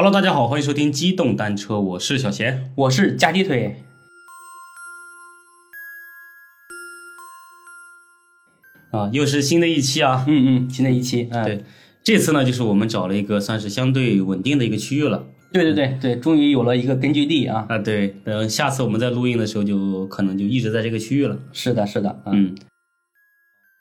Hello，大家好，欢迎收听机动单车，我是小贤。我是夹鸡腿。啊，又是新的一期啊，嗯嗯，新的一期，嗯、对，这次呢，就是我们找了一个算是相对稳定的一个区域了。对对对对，终于有了一个根据地啊。啊，对，等下次我们在录音的时候，就可能就一直在这个区域了。是的，是的，啊、嗯，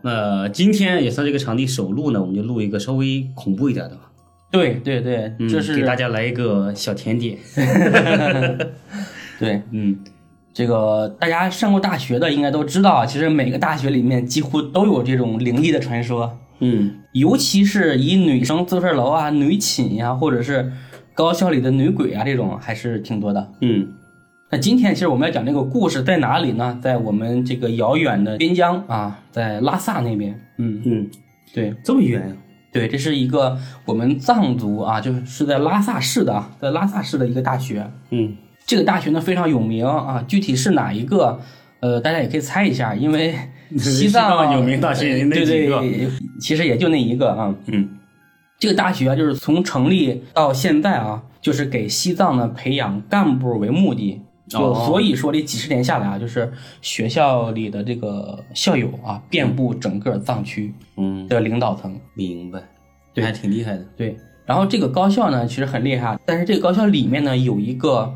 那今天也算这个场地首录呢，我们就录一个稍微恐怖一点的吧。对对对，嗯，这是给大家来一个小甜点。对嗯，这个大家上过大学的应该都知道啊，其实每个大学里面几乎都有这种灵异的传说，嗯，尤其是以女生宿舍楼啊、女寝呀、或者是高校里的女鬼啊这种，还是挺多的。嗯，那今天其实我们要讲这个故事在哪里呢？在我们这个遥远的边疆啊，在拉萨那边。嗯，嗯，对。这么远呀、对，这是一个我们藏族啊，就是是在拉萨市的啊，在拉萨市的一个大学。嗯，这个大学呢非常有名啊，具体是哪一个？呃，大家也可以猜一下，因为 西藏有名大学那对几个对，其实也就那一个啊。嗯，这个大学啊，就是从成立到现在啊，就是给西藏呢培养干部为目的。就哦所以说这几十年下来啊，就是学校里的这个校友啊，遍布整个藏区嗯，的领导层。明白，对还挺厉害的。对，然后这个高校呢，其实很厉害，但是这个高校里面呢有一个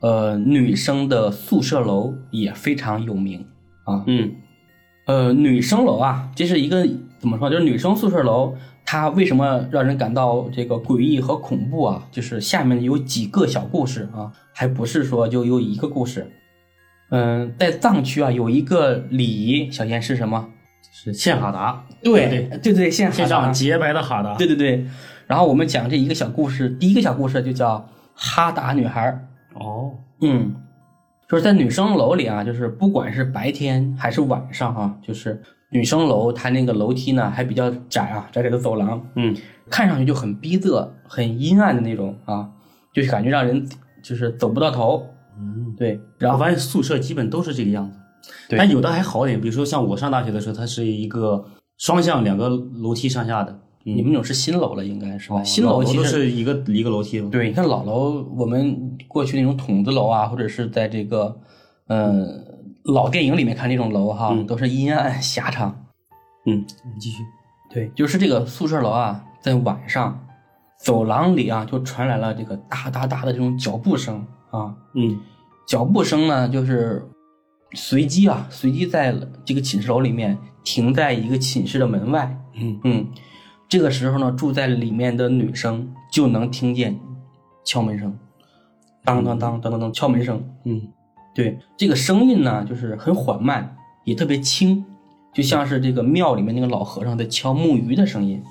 呃女生的宿舍楼也非常有名啊。嗯呃，女生楼啊，这是一个怎么说？就是女生宿舍楼，它为什么让人感到这个诡异和恐怖啊？就是下面有几个小故事啊，还不是说就有一个故事。嗯，在藏区啊，有一个礼仪，小贤是什么？是献哈达，对对对对，献献哈达上洁白的哈达。对对对，然后我们讲这一个小故事，第一个小故事就叫哈达女孩儿。哦，嗯，就是在女生楼里啊，就是不管是白天还是晚上啊，就是女生楼它那个楼梯呢还比较窄啊，窄窄的走廊，嗯。看上去就很逼仄、很阴暗的那种啊，就是感觉让人就是走不到头。嗯，对，然然后后发现宿舍基本都是这个样子，对。但有的还好点，比如说像我上大学的时候，它是一个双向两个楼梯上下的，你们那种是新楼了，应该是吧？新楼其实是一个一个楼梯。对，你看老楼，我们过去那种筒子楼啊，或者是在这个，呃，老电影里面看那种楼哈，都是阴暗狭长。嗯，你继续。对，就是这个宿舍楼啊，在晚上，走廊里啊，就传来了这个哒哒哒的这种脚步声啊。嗯脚步声呢，就是随机啊，随机在这个寝室楼里面停在一个寝室的门外。嗯嗯，这个时候呢，住在里面的女生就能听见敲门声，当当当当当当敲门声。嗯对，这个声音呢，就是很缓慢，也特别轻，就像是这个庙里面那个老和尚在敲木鱼的声音。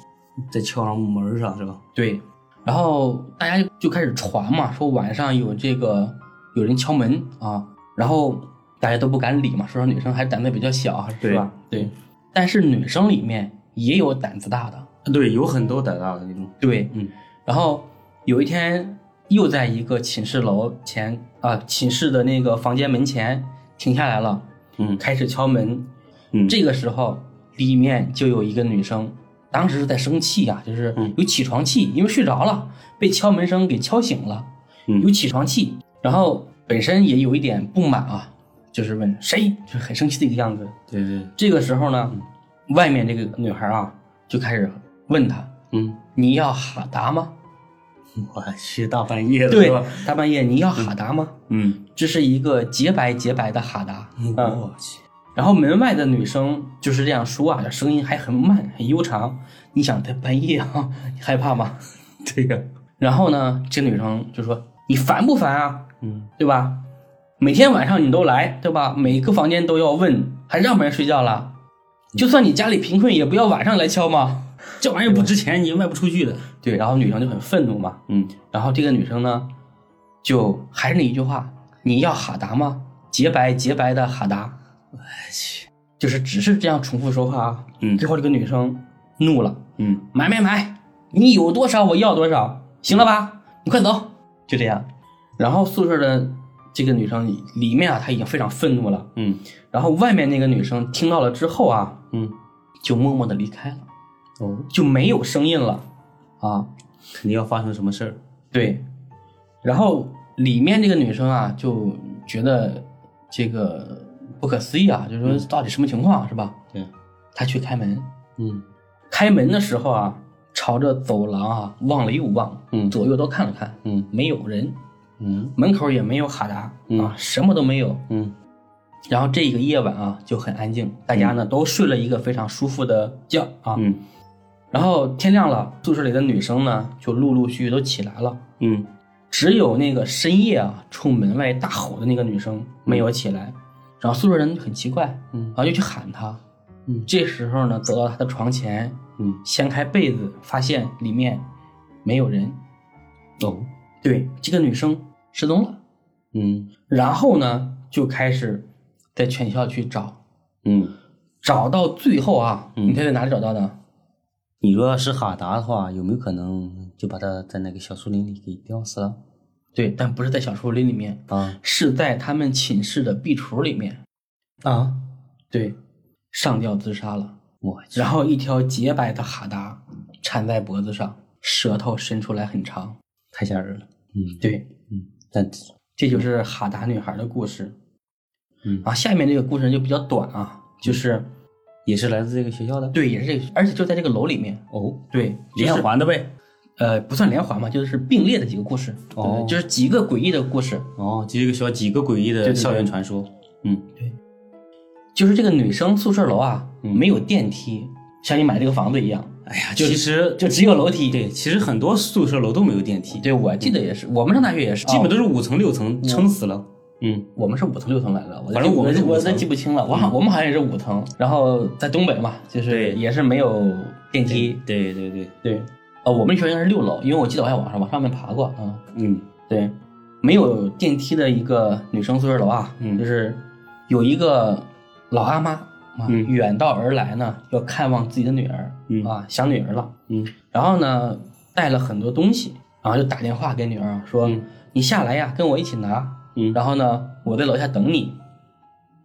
在敲上木门上是吧？对，然后大家就开始传嘛，说晚上有这个有人敲门啊，然后大家都不敢理嘛，说说女生还胆子比较小，是吧？对，但是女生里面也有胆子大的，对，有很多胆大的那种。对，嗯然后有一天又在一个寝室楼前啊，寝室的那个房间门前停下来了，嗯。开始敲门。嗯。这个时候里面就有一个女生，当时是在生气啊，就是嗯。有起床气，因为睡着了，被敲门声给敲醒了，嗯。有起床气，然后本身也有一点不满啊，就是问谁，就是很生气的一个样子。对对，这个时候呢，外面这个女孩啊就开始问他：“嗯，你要哈达吗？”我去，大半夜的对吧？，大半夜你要哈达吗？嗯，这是一个洁白洁白的哈达。嗯，我去，然后门外的女生就是这样说啊，声音还很慢很悠长。你想在半夜啊，你害怕吗？对呀，然后呢，这女生就说：“你烦不烦啊？嗯对吧？每天晚上你都来，对吧？每个房间都要问，还让不让人睡觉了？就算你家里贫困，也不要晚上来敲吗？这玩意儿不值钱，你卖不出去的。对，然后女生就很愤怒嘛。嗯然后这个女生呢，就还是那一句话：你要哈达吗？洁白洁白的哈达。我去，就是只是这样重复说话啊。嗯最后这个女生怒了，嗯买买买，你有多少我要多少，行了吧？你快走，就这样。然后宿舍的这个女生里面啊，她已经非常愤怒了。嗯。然后外面那个女生听到了之后啊，嗯，就默默的离开了，哦，就没有声音了。啊。肯定要发生什么事儿。对，然后里面这个女生啊就觉得这个不可思议啊，就是说到底什么情况是吧？对，她去开门，嗯。开门的时候啊，朝着走廊啊望了又望，嗯。左右都看了看，嗯。没有人，嗯。门口也没有哈达、嗯。啊，什么都没有。嗯。然后这个夜晚啊就很安静，大家呢都睡了一个非常舒服的觉啊。嗯。然后天亮了，宿舍里的女生呢就陆陆续续都起来了，嗯。只有那个深夜啊冲门外大吼的那个女生没有起来。然后宿舍人很奇怪，嗯。然后就去喊她。嗯。这时候呢，走到她的床前，嗯。掀开被子，发现里面没有人。哦对，这个女生失踪了。嗯然后呢，就开始在全校去找，嗯，找到最后啊，嗯你猜在哪里找到的？你如果是哈达的话，有没有可能就把他在那个小树林里给吊死了对，但不是在小树林里面，啊是在他们寝室的壁橱里面。啊！对，上吊自杀了。我，然后一条洁白的哈达缠在脖子上，舌头伸出来很长。太吓人了。嗯对，嗯，但这就是哈达女孩的故事。嗯啊，下面这个故事就比较短啊，就是也是来自这个学校的对，也是这个，而且就在这个楼里面。哦，对，就是连环的呗。呃，不算连环嘛，就是并列的几个故事，哦就是几个诡异的故事。哦，这个学校几个诡异的校园传说。嗯对就是这个女生宿舍楼啊，嗯没有电梯，像你买这个房子一样，哎呀，就其实就只有楼梯。对，其实很多宿舍楼都没有电梯，对，我记得也是，我们上大学也是，基本哦。都是五层六层，撑死了。嗯。我们是五层六层来的，反正我们是我真记不清了，我好我们好像也是五层，然后在东北嘛，就是对。也是没有电梯。对对对，对，呃，我们学校是六楼，因为我记得我还往上往上面爬过啊。嗯。对，没有电梯的一个女生宿舍楼啊，嗯。就是有一个老阿妈啊，嗯。远道而来呢，要看望自己的女儿，嗯。啊，想女儿了，嗯。然后呢带了很多东西，然后就打电话给女儿说：“嗯你下来呀，跟我一起拿。”嗯。然后呢，我在楼下等你。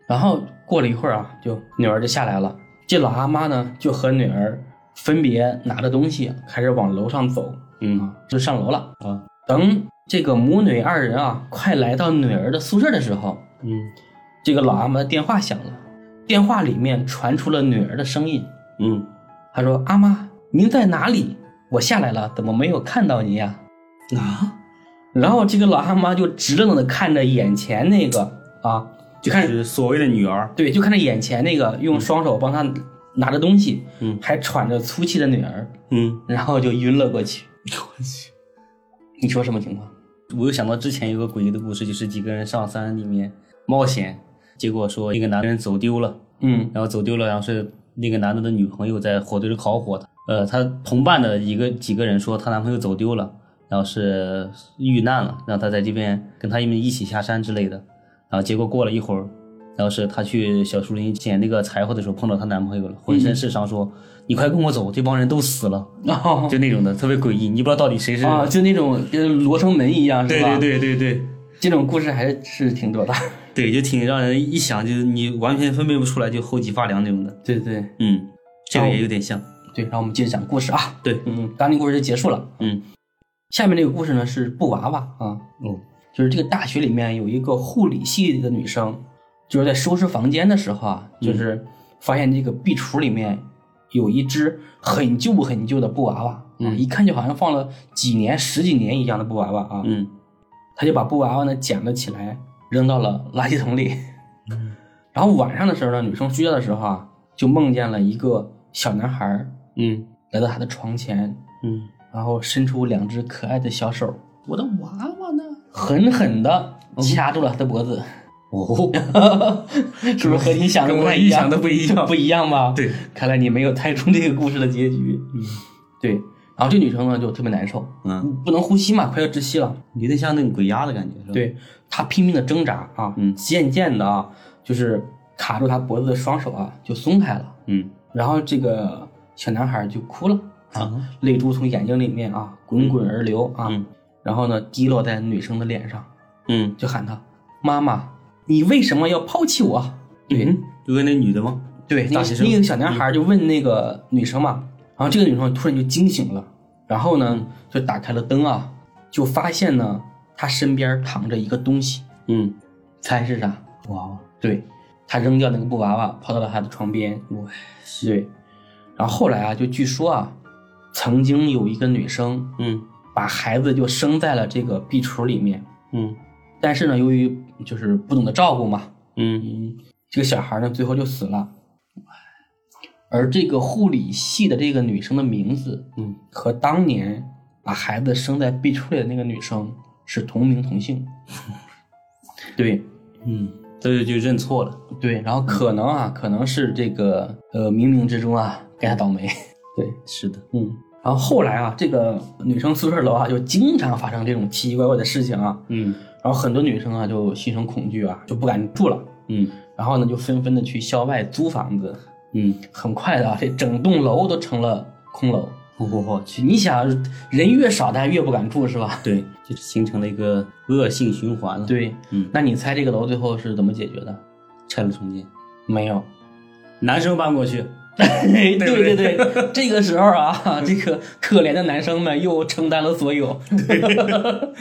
然后过了一会儿啊，就女儿就下来了。这老阿妈呢，就和女儿分别拿着东西，开始往楼上走，嗯。啊，就上楼了。啊。等这个母女二人啊，快来到女儿的宿舍的时候，嗯。这个老阿妈的电话响了，电话里面传出了女儿的声音。嗯她说：“阿妈，您在哪里？我下来了，怎么没有看到您呀？”啊，然后这个老阿妈就直愣愣的看着眼前那个啊，就看是所谓的女儿。对，就看着眼前那个用双手帮她拿着东西，嗯还喘着粗气的女儿，嗯，然后就晕了过去。我去。你说什么情况？我又想到之前有个诡异的故事，就是几个人上山里面冒险，结果说那个男人走丢了，嗯然后走丢了，然后是那个男的的女朋友在火堆里烤火的，呃，他同伴的一个几个人说她男朋友走丢了，然后是遇难了，让他在这边跟他们一起下山之类的，然后结果过了一会儿，然后是她去小树林捡那个柴火的时候碰到她男朋友了，浑身是伤，说、你快跟我走，这帮人都死了，哦就那种的，特别诡异，你不知道到底谁是。啊，就那种跟罗生门一样，是对吧？对对对对。这种故事还是是挺多的。对，就挺让人一想，就是你完全分辨不出来，就后脊发凉那种的。对对嗯，这个也有点像。对，然后我们接着讲故事啊。对，嗯，刚刚那故事就结束了。嗯，下面这个故事呢是布娃娃啊，嗯，就是这个大学里面有一个护理系的女生，就是在收拾房间的时候啊，就是发现这个壁橱里面有一只很旧很旧的布娃娃，啊，嗯一看就好像放了几年、十几年一样的布娃娃啊，嗯她就把布娃娃呢捡了起来，扔到了垃圾桶里。然后晚上的时候呢，女生睡觉的时候啊，就梦见了一个小男孩儿嗯来到她的床前，嗯，然后伸出两只可爱的小手，我的娃娃呢？狠狠的掐住了他的脖子，哦，是不是和你想的不太一样？的不一样 不一样吧？对，看来你没有猜中这个故事的结局。嗯对，然后这女生呢就特别难受，嗯，不能呼吸嘛，快要窒息了。有点像那个鬼压的感觉，是吧？，对她拼命的挣扎啊，嗯。渐渐的啊，就是卡住她脖子的双手啊就松开了，嗯。然后这个小男孩就哭了啊，啊，泪珠从眼睛里面啊滚滚而流啊，嗯。然后呢滴落在女生的脸上，嗯，就喊她妈妈，你为什么要抛弃我？对、嗯，就问那女的吗？对，那那个小男孩就问那个女生嘛，然后这个女生突然就惊醒了，然后呢就打开了灯啊，就发现呢，她身边躺着一个东西，嗯，猜是啥？布娃娃，对，她扔掉那个布娃娃，跑到了她的床边。哇，对，然后后来啊，就据说啊，曾经有一个女生嗯把孩子就生在了这个壁橱里面，嗯但是呢，由于就是不懂得照顾嘛，嗯嗯，这个小孩呢最后就死了。而这个护理系的这个女生的名字嗯，和当年把孩子生在壁橱里的那个女生是同名同姓。对嗯，这就就认错了。对，然后可能啊，可能是这个呃冥冥之中啊该他倒霉。对，是的，嗯，然后后来啊，这个女生宿舍楼啊就经常发生这种奇奇怪怪的事情啊，嗯然后很多女生啊就心生恐惧啊，就不敢住了。嗯然后呢，就纷纷的去校外租房子。嗯，很快的啊，这整栋楼都成了空楼。我去，你想，人越少，大家越不敢住，是吧？对，就是形成了一个恶性循环了。，对，嗯，那你猜这个楼最后是怎么解决的？拆了重建，没有。男生搬过去，对不对？对对，这个时候啊，这个可怜的男生们又承担了所有。对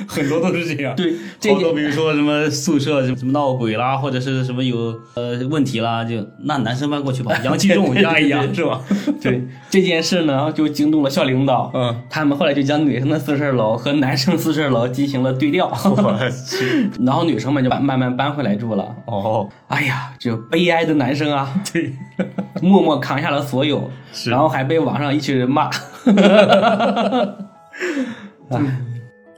很多都是这样。对，这好多比如说什么宿舍什么闹鬼啦，或者是什么有呃问题啦，就那男生搬过去吧，阳气重压一压是吧？对这件事呢，就惊动了校领导。嗯，他们后来就将女生的宿舍楼和男生宿舍楼进行了对调，然后女生们就慢慢慢搬回来住了。哦，哎呀，这悲哀的男生啊，对，默默扛下了所有，然后还被网上一群人骂。哎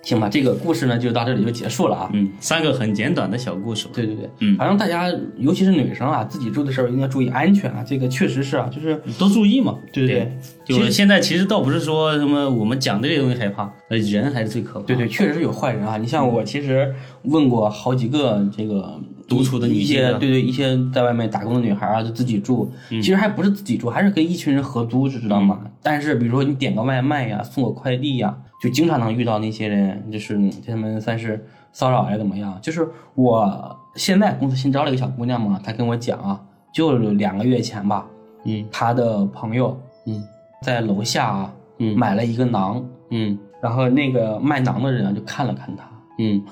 行吧，这个故事呢就到这里就结束了啊。嗯，三个很简短的小故事。对对对，嗯反正大家尤其是女生啊，自己住的时候一定要注意安全啊，这个确实是啊，就是多注意嘛。对对就现在其实倒不是说什么我们讲的这些东西害怕，呃，人还是最可怕。对对，确实是有坏人啊。你像我其实问过好几个这个独处的女一性对对一些在外面打工的女孩啊，就自己住，嗯其实还不是自己住，还是跟一群人合租，知道吗？但是比如说你点个外卖呀，送个快递呀，就经常能遇到那些人，就是他们算是骚扰还是怎么样？就是我现在公司新招了一个小姑娘嘛，她跟我讲啊，就两个月前吧，嗯她的朋友嗯在楼下啊嗯买了一个馕，嗯然后那个卖馕的人啊就看了看她。嗯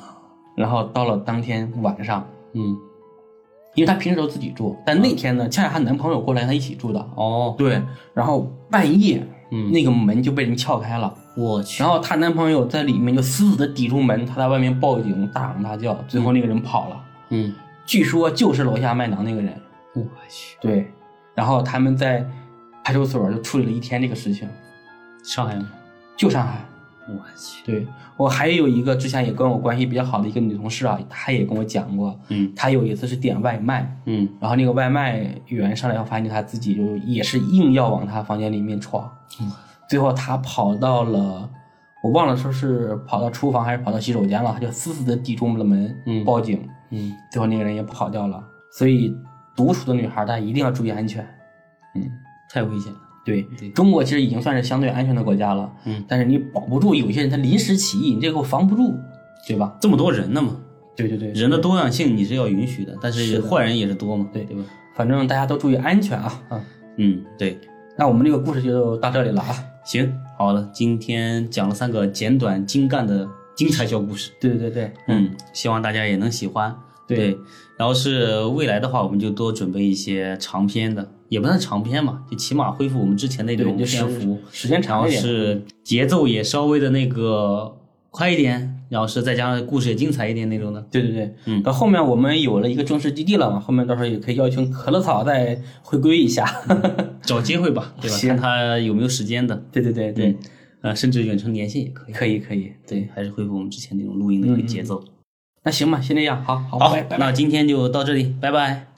然后到了当天晚上，嗯，因为她平时都自己住，但那天呢，恰恰她男朋友过来，她一起住的。哦，对，然后半夜，嗯。那个门就被人撬开了，我去，然后她男朋友在里面就死死的抵住门，她在外面报警，大喊大叫，最后那个人跑了。嗯，据说就是楼下卖馕那个人。我去，对，然后他们在派出所就处理了一天这个事情，上海吗？就上海。我去，对我还有一个之前也跟我关系比较好的一个女同事啊，她也跟我讲过，嗯。她有一次是点外卖，嗯。然后那个外卖员上来后，发现她自己就也是硬要往她房间里面闯，嗯。最后她跑到了，我忘了说是跑到厨房还是跑到洗手间了，她就死死的抵住了门，嗯。报警，嗯，最后那个人也跑掉了。所以独处的女孩，大家一定要注意安全。嗯，太危险了。对对中国其实已经算是相对安全的国家了，嗯，但是你保不住，有些人他临时起意，你这个防不住，对吧？这么多人呢嘛，对对对，人的多样性你是要允许的，但是坏人也是多嘛，对对吧？反正大家都注意安全啊啊！嗯，对。那我们这个故事就到这里了啊。行，好了，今天讲了三个简短精干的精彩小故事，对对对对，嗯，希望大家也能喜欢。对然后是未来的话，我们就多准备一些长篇的，也不算长篇嘛，就起码恢复我们之前那种篇幅，时间长一点。是节奏也稍微的那个快一点，然后是再加上故事也精彩一点那种的。对对对，嗯到后面我们有了一个正式基地了嘛，后面到时候也可以邀请可乐草再回归一下。找机会吧，对吧？行看他有没有时间的，对对对对，嗯，呃，甚至远程连线也可以。可以可以。对，还是恢复我们之前那种录音的一个节奏。那行吧，先这样，好好，好拜拜。那今天就到这里，拜拜。